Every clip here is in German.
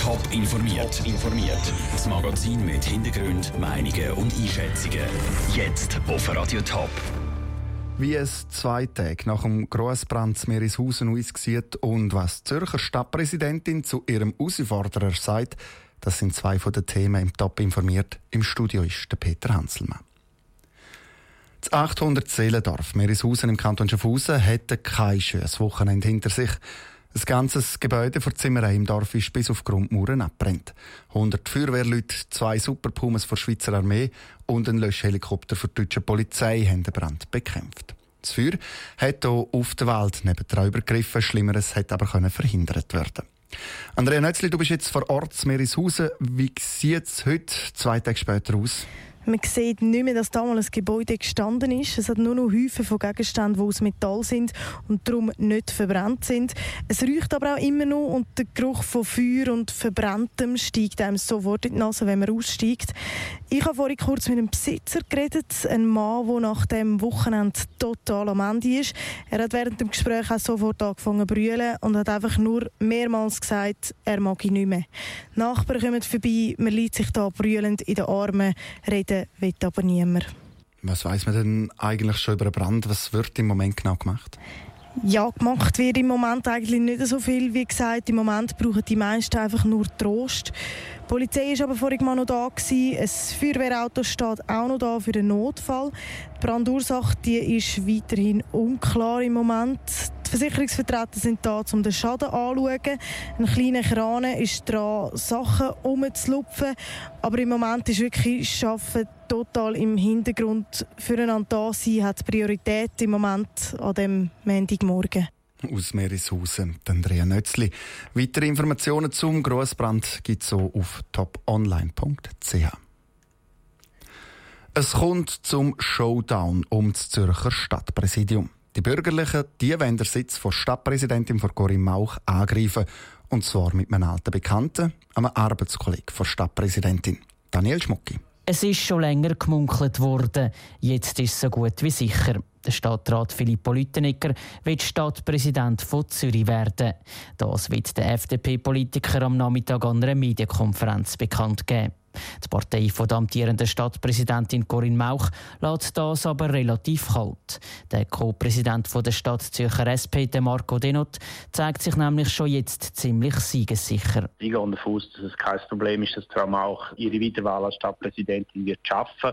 Top informiert. informiert. Das Magazin mit Hintergrund, Meinungen und Einschätzungen. Jetzt auf Radio Top. Wie es zwei Tage nach dem Grossbrand Meereshausen aussieht und was die Zürcher Stadtpräsidentin zu ihrem Herausforderer sagt, das sind zwei von den Themen im Top informiert. Im Studio ist der Peter Hanselmann. Das 800 Seelendorf Meereshausen im Kanton Schaffhausen hätte kein schönes Wochenende hinter sich. Das ganze Gebäude vor Zimmerei im Dorf ist bis auf Grundmauern abbrennt. 100 Feuerwehrleute, zwei Superpumas der Schweizer Armee und ein Löschhelikopter für die deutsche Polizei haben den Brand bekämpft. Das Feuer hat hier auf der Wald neben der übergriffen. Schlimmeres hätte aber verhindert werden. Andrea Nötzli, du bist jetzt vor Ort in Meereshausen. Wie sieht es heute, zwei Tage später, aus? Man sieht nicht mehr, dass damals ein Gebäude gestanden ist. Es hat nur noch Häufen von Gegenständen, die aus Metall sind und darum nicht verbrannt sind. Es riecht aber auch immer noch und der Geruch von Feuer und Verbranntem steigt einem sofort in die Nase, wenn man aussteigt. Ich habe vorhin kurz mit einem Besitzer geredet, ein Mann, der nach dem Wochenende total am Ende ist. Er hat während dem Gespräch auch sofort angefangen zu brüllen und hat einfach nur mehrmals gesagt, er mag ihn nicht mehr. Nachbarn kommen vorbei, man liegt sich da brüllend in den Armen, reden reden will aber niemand. Was weiß man denn eigentlich schon über einen Brand? Was wird im Moment genau gemacht? Ja, gemacht wird im Moment eigentlich nicht so viel. Wie gesagt, im Moment brauchen die meisten einfach nur Trost. Die Polizei war aber vorhin mal noch da. Gewesen. Ein Feuerwehrauto steht auch noch da für den Notfall. Die Brandursache die ist weiterhin unklar im Moment. Die Versicherungsvertreter sind da, um den Schaden anzuschauen. Ein kleiner Kran ist dran, Sachen umzulupfen. Aber im Moment ist wirklich Arbeiten total im Hintergrund. Füreinander da sein hat Priorität im Moment an dem Montagmorgen. Aus Meereshausen, Andrea Nötzli. Weitere Informationen zum Grossbrand gibt es auf toponline.ch. Es kommt zum Showdown um das Zürcher Stadtpräsidium. Die Bürgerlichen die wollen den Sitz von Stadtpräsidentin von Corinne Mauch angreifen. Und zwar mit einem alten Bekannten, einem Arbeitskollegen von Stadtpräsidentin, Daniel Schmucki. Es ist schon länger gemunkelt worden. Jetzt ist es so gut wie sicher. Der Stadtrat Filippo Lüttenegger wird Stadtpräsident von Zürich werden. Das wird der FDP-Politiker am Nachmittag an einer Medienkonferenz bekannt geben. Die Partei von der amtierenden Stadtpräsidentin Corinne Mauch lässt das aber relativ kalt. Der Co-Präsident der Stadt Zürcher SP, Marco Denot, zeigt sich nämlich schon jetzt ziemlich siegessicher. Ich gehe davon aus, dass es kein Problem ist, dass Frau Mauch ihre Wiederwahl als Stadtpräsidentin wird schaffen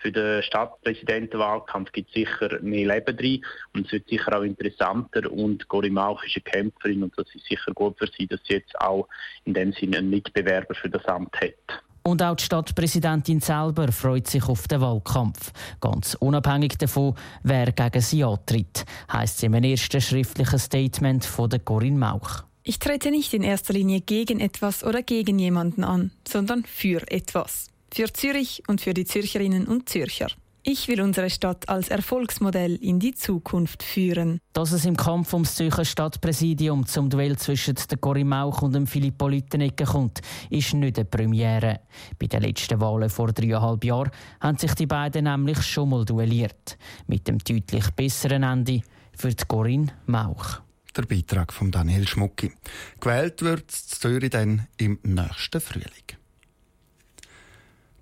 für den Stadtpräsidentenwahlkampf gibt es sicher mehr Leben drin und es wird sicher auch interessanter und Corinne Mauch ist eine Kämpferin und das ist sicher gut für sie, dass sie jetzt auch in dem Sinne einen Mitbewerber für das Amt hat. Und auch die Stadtpräsidentin selber freut sich auf den Wahlkampf. Ganz unabhängig davon, wer gegen sie antritt, heisst es einem ersten schriftlichen Statement von der Corinne Mauch. Ich trete nicht in erster Linie gegen etwas oder gegen jemanden an, sondern für etwas. Für Zürich und für die Zürcherinnen und Zürcher. Ich will unsere Stadt als Erfolgsmodell in die Zukunft führen. Dass es im Kampf ums Zürcher Stadtpräsidium zum Duell zwischen der Corinne Mauch und dem Filippo Lüttenegger kommt, ist nicht eine Premiere. Bei den letzten Wahlen vor dreieinhalb Jahren haben sich die beiden nämlich schon mal duelliert. Mit dem deutlich besseren Ende für die Corinne Mauch. Der Beitrag von Daniel Schmucki. Gewählt wird Zürich dann im nächsten Frühling.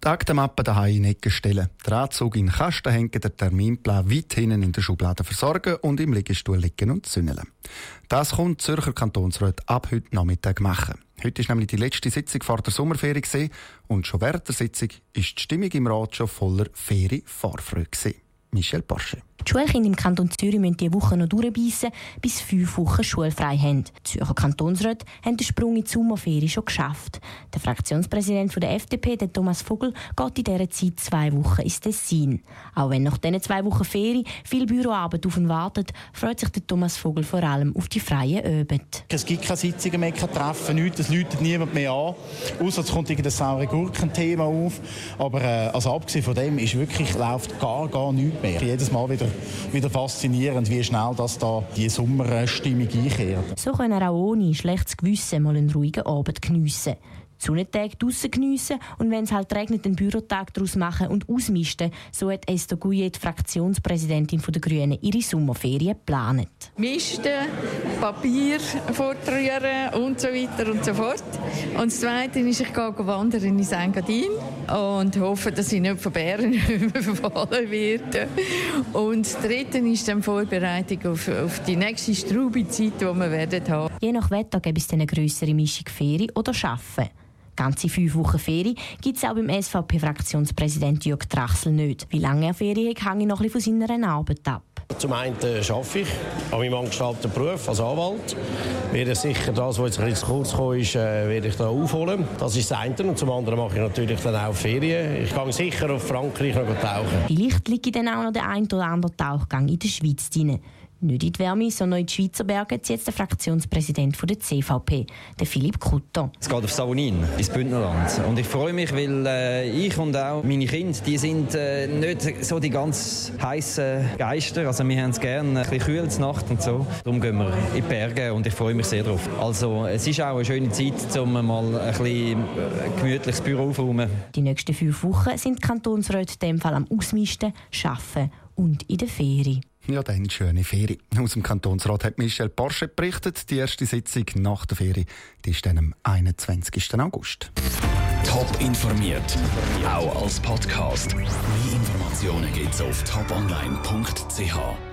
Die Aktenmappe daheim in Ecke stellen, den Anzug in den Kasten hängen, den Terminplan weit hinten in der Schublade versorgen und im Liegestuhl liegen und zündeln. Das kommt Zürcher Kantonsrat ab heute Nachmittag machen. Heute ist nämlich die letzte Sitzung vor der Sommerferie und schon während der Sitzung ist die Stimmung im Rat schon voller Ferien-Vorfreude. Michel Porsche. Die Schulkinder im Kanton Zürich müssen diese Woche noch durchbeissen, bis fünf Wochen schulfrei haben. Die Zürcher Kantonsräte haben den Sprung in die Sommerferien schon geschafft. Der Fraktionspräsident der FDP, der Thomas Vogel, geht in dieser Zeit zwei Wochen ins Tessin. Auch wenn nach diesen zwei Wochen Ferien viel Büroarbeit auf ihn wartet, freut sich der Thomas Vogel vor allem auf die freien Abend. Es gibt keine Sitzungen mehr, kein Treffen, nichts, es läutet niemand mehr an. Außer es kommt irgendein saure Gurken-Thema auf. Aber äh, also abgesehen von dem ist wirklich, läuft gar, gar nichts mehr. Jedes Mal wieder wieder faszinierend, wie schnell das da die Sommerstimmung einkehrt. So können auch ohne schlechtes Gewissen mal einen ruhigen Abend geniessen. Sonnentage draussen geniessen und wenn es halt regnet, einen Bürotag daraus machen und ausmisten. So hat Esther Gouillet, die Fraktionspräsidentin der Grünen, ihre Sommerferien geplant. Misten, Papier fortrühren und so weiter und so fort. Und das Zweite ist, ich gehe wandern in Engadin und hoffe, dass ich nicht von Bären überfallen werde. Und das Dritte ist dann Vorbereitung auf, auf die nächste Straubezeit, die wir werden haben. Je nach Wetter gibt es eine größere Mischung Ferien oder Arbeiten. Ganze fünf Wochen Ferien gibt es auch beim SVP-Fraktionspräsident Jörg Trachsel nicht. Wie lange er Ferien hat, hängt noch ein bisschen von seiner Arbeit ab. Zum einen arbeite ich an meinem angestellten Beruf als Anwalt. Werde sicher das, was jetzt ein bisschen zu kurz gekommen ist, äh, werde ich da aufholen. Das ist das eine. Und zum anderen mache ich natürlich dann auch Ferien. Ich gehe sicher auf Frankreich noch tauchen. Vielleicht liegt dann auch noch der ein oder andere Tauchgang in der Schweiz drin. Nicht in die Wärme, sondern in die Schweizer Berge zieht jetzt der Fraktionspräsident der CVP, der Philipp Krutter. Es geht auf Savonin, ins Bündnerland. Und ich freue mich, weil äh, ich und auch meine Kinder, die sind äh, nicht so die ganz heißen Geister. Also wir haben es gerne ein bisschen kühl Nacht und so. Darum gehen wir in die Berge und ich freue mich sehr darauf. Also es ist auch eine schöne Zeit, um mal ein bisschen äh, gemütliches Büro aufzuräumen. Die nächsten fünf Wochen sind die Kantonsräte in dem Fall am Ausmisten, Arbeiten und in der Ferie. Ja, dann schöne Ferien. Aus dem Kantonsrat hat Michel Porsche berichtet. Die erste Sitzung nach der Ferie die ist dann am 21. August. Top informiert, auch als Podcast. Mehr Informationen gibt's auf toponline.ch.